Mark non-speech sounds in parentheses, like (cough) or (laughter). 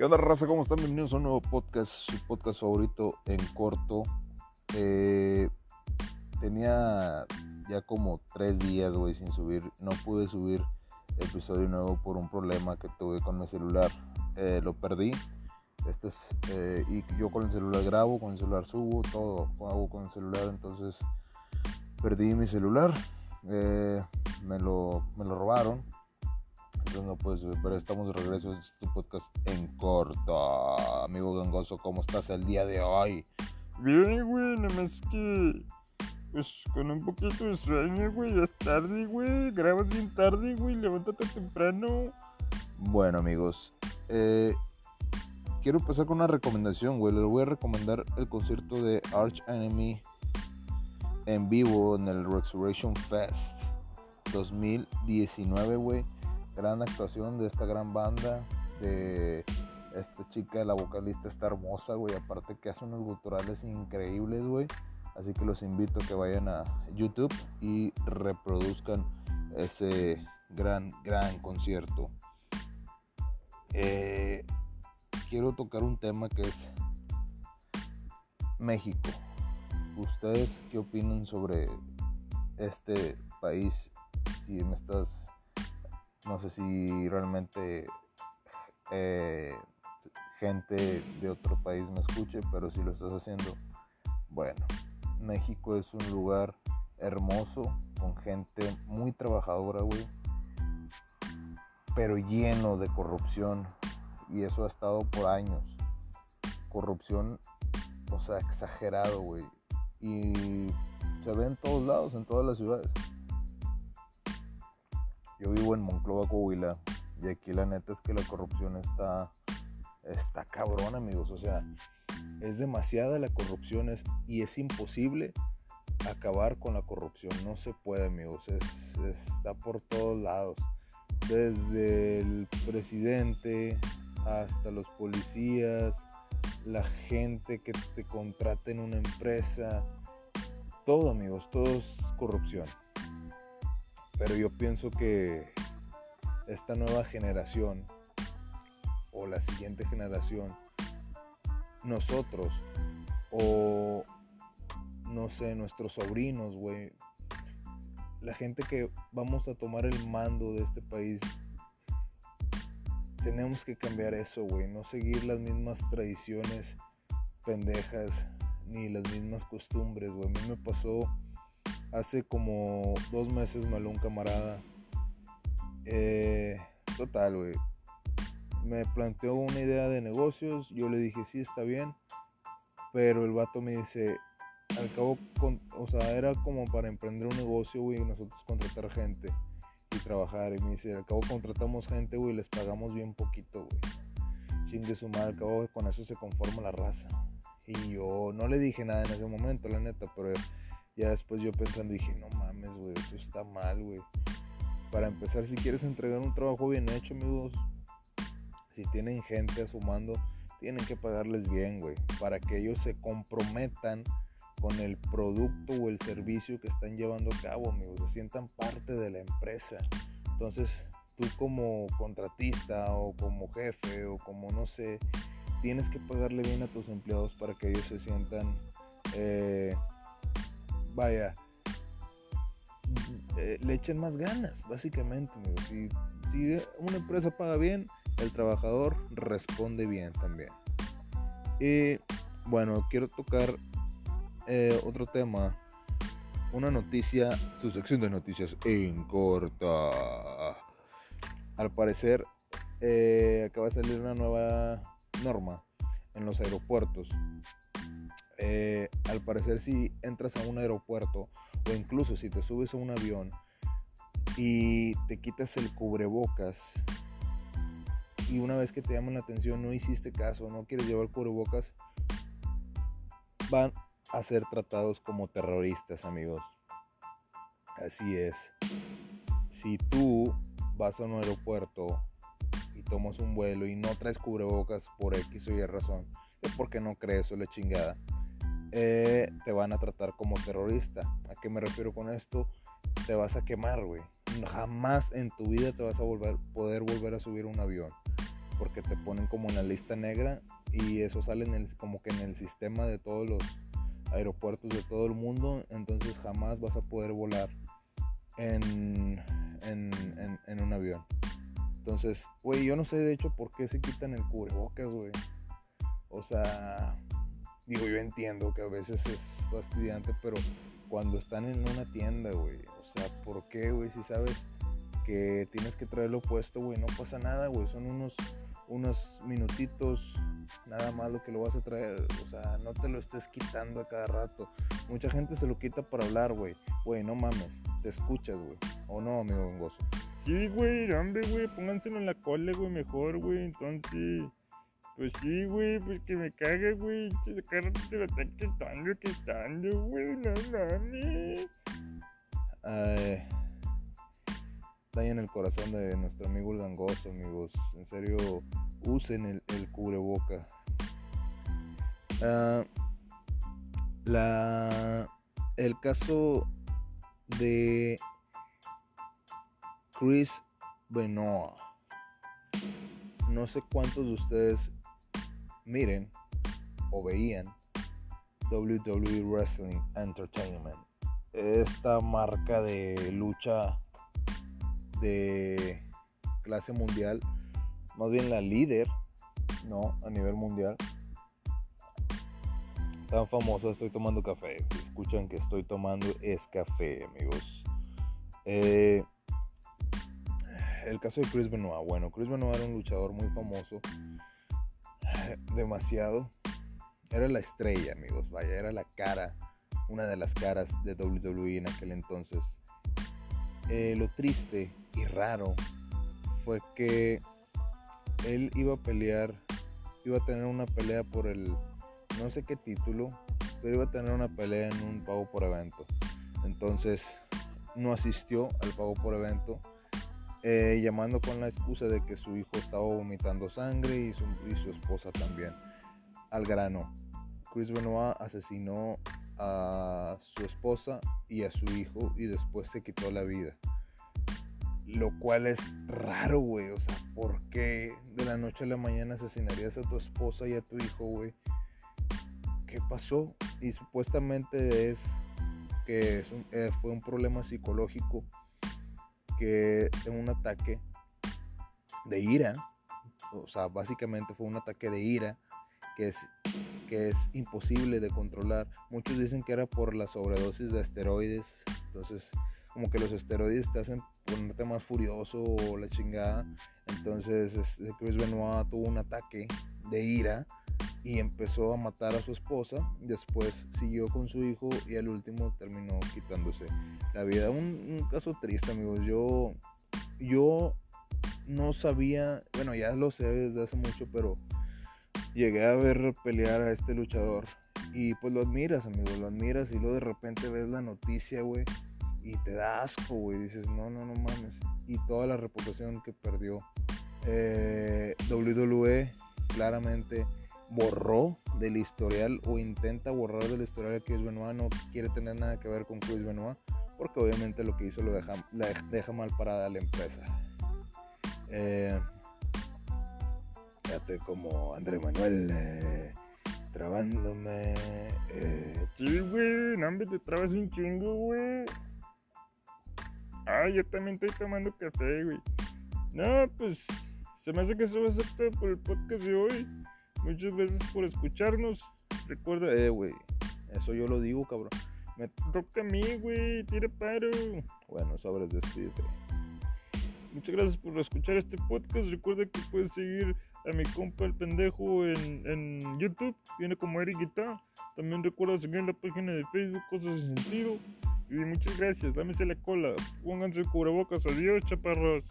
¿Qué onda, raza? ¿Cómo están? Bienvenidos a un nuevo podcast, su podcast favorito en corto. Eh, tenía ya como tres días, güey, sin subir. No pude subir episodio nuevo por un problema que tuve con mi celular. Eh, lo perdí. Este es, eh, y yo con el celular grabo, con el celular subo, todo hago con el celular. Entonces perdí mi celular. me, lo, me lo robaron no puedes pero estamos de regreso. Este tu podcast en corto. Amigo gangoso, ¿cómo estás el día de hoy? Bien, güey, nada más que. Pues con un poquito de sueño, güey. Ya es tarde, güey. Grabas bien tarde, güey. Levántate temprano. Bueno, amigos. Eh, quiero empezar con una recomendación, güey. Les voy a recomendar el concierto de Arch Enemy en vivo en el Resurrection Fest 2019, güey gran actuación de esta gran banda, de esta chica, la vocalista está hermosa, güey, aparte que hace unos guturales increíbles, güey. Así que los invito a que vayan a YouTube y reproduzcan ese gran, gran concierto. Eh, quiero tocar un tema que es México. ¿Ustedes qué opinan sobre este país? Si me estás no sé si realmente eh, gente de otro país me escuche, pero si lo estás haciendo, bueno, México es un lugar hermoso, con gente muy trabajadora, güey, pero lleno de corrupción. Y eso ha estado por años. Corrupción, o sea, exagerado, güey. Y se ve en todos lados, en todas las ciudades. Yo vivo en Monclova, Coahuila, y aquí la neta es que la corrupción está, está cabrón, amigos. O sea, es demasiada la corrupción es, y es imposible acabar con la corrupción. No se puede, amigos. está por todos lados. Desde el presidente hasta los policías, la gente que te contrata en una empresa. Todo, amigos, todo es corrupción. Pero yo pienso que esta nueva generación o la siguiente generación, nosotros o no sé, nuestros sobrinos, güey, la gente que vamos a tomar el mando de este país, tenemos que cambiar eso, güey, no seguir las mismas tradiciones pendejas ni las mismas costumbres, güey. A mí me pasó Hace como dos meses me habló un camarada. Eh, total, güey. Me planteó una idea de negocios. Yo le dije, sí, está bien. Pero el vato me dice, al cabo, o sea, era como para emprender un negocio, güey, y nosotros contratar gente y trabajar. Y me dice, al cabo contratamos gente, güey, y les pagamos bien poquito, güey. Sin de sumar, al cabo con eso se conforma la raza. Y yo no le dije nada en ese momento, la neta, pero ya después yo pensando dije, no mames, güey, eso está mal, güey. Para empezar, si quieres entregar un trabajo bien hecho, amigos, si tienen gente asumando, tienen que pagarles bien, güey, para que ellos se comprometan con el producto o el servicio que están llevando a cabo, amigos, se sientan parte de la empresa. Entonces, tú como contratista o como jefe o como no sé, tienes que pagarle bien a tus empleados para que ellos se sientan eh, vaya, eh, le echen más ganas, básicamente. Si, una empresa paga bien, el trabajador responde bien también. Y bueno, quiero tocar eh, otro tema. Una noticia, su sección de noticias en corta. Al parecer, eh, acaba de salir una nueva norma en los aeropuertos eh, al parecer si entras a un aeropuerto o incluso si te subes a un avión y te quitas el cubrebocas y una vez que te llaman la atención no hiciste caso, no quieres llevar cubrebocas, van a ser tratados como terroristas, amigos. Así es. Si tú vas a un aeropuerto y tomas un vuelo y no traes cubrebocas por X o Y razón, es porque no crees o la chingada. Eh, te van a tratar como terrorista. ¿A qué me refiero con esto? Te vas a quemar, güey. Jamás en tu vida te vas a volver, poder volver a subir un avión. porque te ponen como en la lista negra y eso sale en el, como que en el sistema de todos los aeropuertos de todo el mundo, entonces jamás vas a poder volar en, en, un avión. Entonces, güey, yo no sé de hecho por qué se quitan el cubrebocas, güey. O sea, digo, yo entiendo que a veces es fastidiante, pero cuando están en una tienda, güey, o sea, ¿por qué, güey? Si sabes que tienes que traerlo puesto, güey, no pasa nada, güey, son unos, unos minutitos, nada más lo que lo vas a traer, o sea, no te lo estés quitando a cada rato. Mucha gente se lo quita para hablar, güey, güey, no mames, te escuchas, güey, o no, amigo vengoso. Sí, güey, hombre, güey, pónganselo en la cola, güey, mejor, güey, entonces... Pues sí, güey, pues que me cague, güey. De cara te lo están quitando, quitando, güey. No mames. Ay, en el corazón de nuestro amigo el gangoso, amigos. En serio, usen el, el cubreboca. Ah, la, el caso de Chris Benoit. No sé cuántos de ustedes miren o veían WWE Wrestling Entertainment. Esta marca de lucha de clase mundial, más bien la líder, ¿no? A nivel mundial. Tan famosa, estoy tomando café. Si escuchan que estoy tomando es café, amigos. Eh, el caso de Chris Benoit. Bueno, Chris Benoit era un luchador muy famoso (laughs) demasiado. Era la estrella, amigos. Vaya, era la cara, una de las caras de WWE en aquel entonces. Eh, lo triste y raro fue que él iba a pelear, iba a tener una pelea por el, no sé qué título, pero iba a tener una pelea en un pago por evento. Entonces no asistió al pago por evento eh, llamando con la excusa de que su hijo estaba vomitando sangre y su, y su esposa también. Al grano, Chris Benoit asesinó a su esposa y a su hijo y después se quitó la vida. Lo cual es raro, güey. O sea, ¿por qué de la noche a la mañana asesinarías a tu esposa y a tu hijo, güey? ¿Qué pasó? Y supuestamente es que eh, fue un problema psicológico que en un ataque de ira, o sea, básicamente fue un ataque de ira que es, que es imposible de controlar. Muchos dicen que era por la sobredosis de esteroides, entonces como que los esteroides te hacen ponerte más furioso o la chingada. Entonces Chris Benoit tuvo un ataque de ira y empezó a matar a su esposa. Después siguió con su hijo y al último terminó quitándose la vida. Un, caso triste, amigos. Yo, yo no sabía, bueno, ya lo sé desde hace mucho, pero llegué a ver pelear a este luchador y pues lo admiras, amigos, lo admiras y luego de repente ves la noticia, güey, y te da asco, güey. Dices, no, no, no mames. Y toda la reputación que perdió. Eh, WWE claramente borró del historial o intenta borrar del historial a Chris Benoit, no quiere tener nada que ver con Chris Benoit, porque obviamente lo que hizo lo deja, deja mal parada a la empresa. Eh, fíjate como André Manuel eh, trabándome. Eh. Sí, güey, no, te trabas un chingo, güey. Ah, yo también estoy tomando café, güey. No, pues se me hace que eso va a ser todo por el podcast de hoy. Muchas gracias por escucharnos. Recuerda, eh, güey. Eso yo lo digo, cabrón. Me toca a mí, güey. Tira paro. Bueno, sobres despídete. Muchas gracias por escuchar este podcast. Recuerda que puedes seguir a mi compa el pendejo en, en YouTube. Viene como Eric Guitar. También recuerda seguir la página de Facebook, Cosas sin Sentido. Y muchas gracias. Dámese la cola. Pónganse cubrebocas. Adiós, chaparros.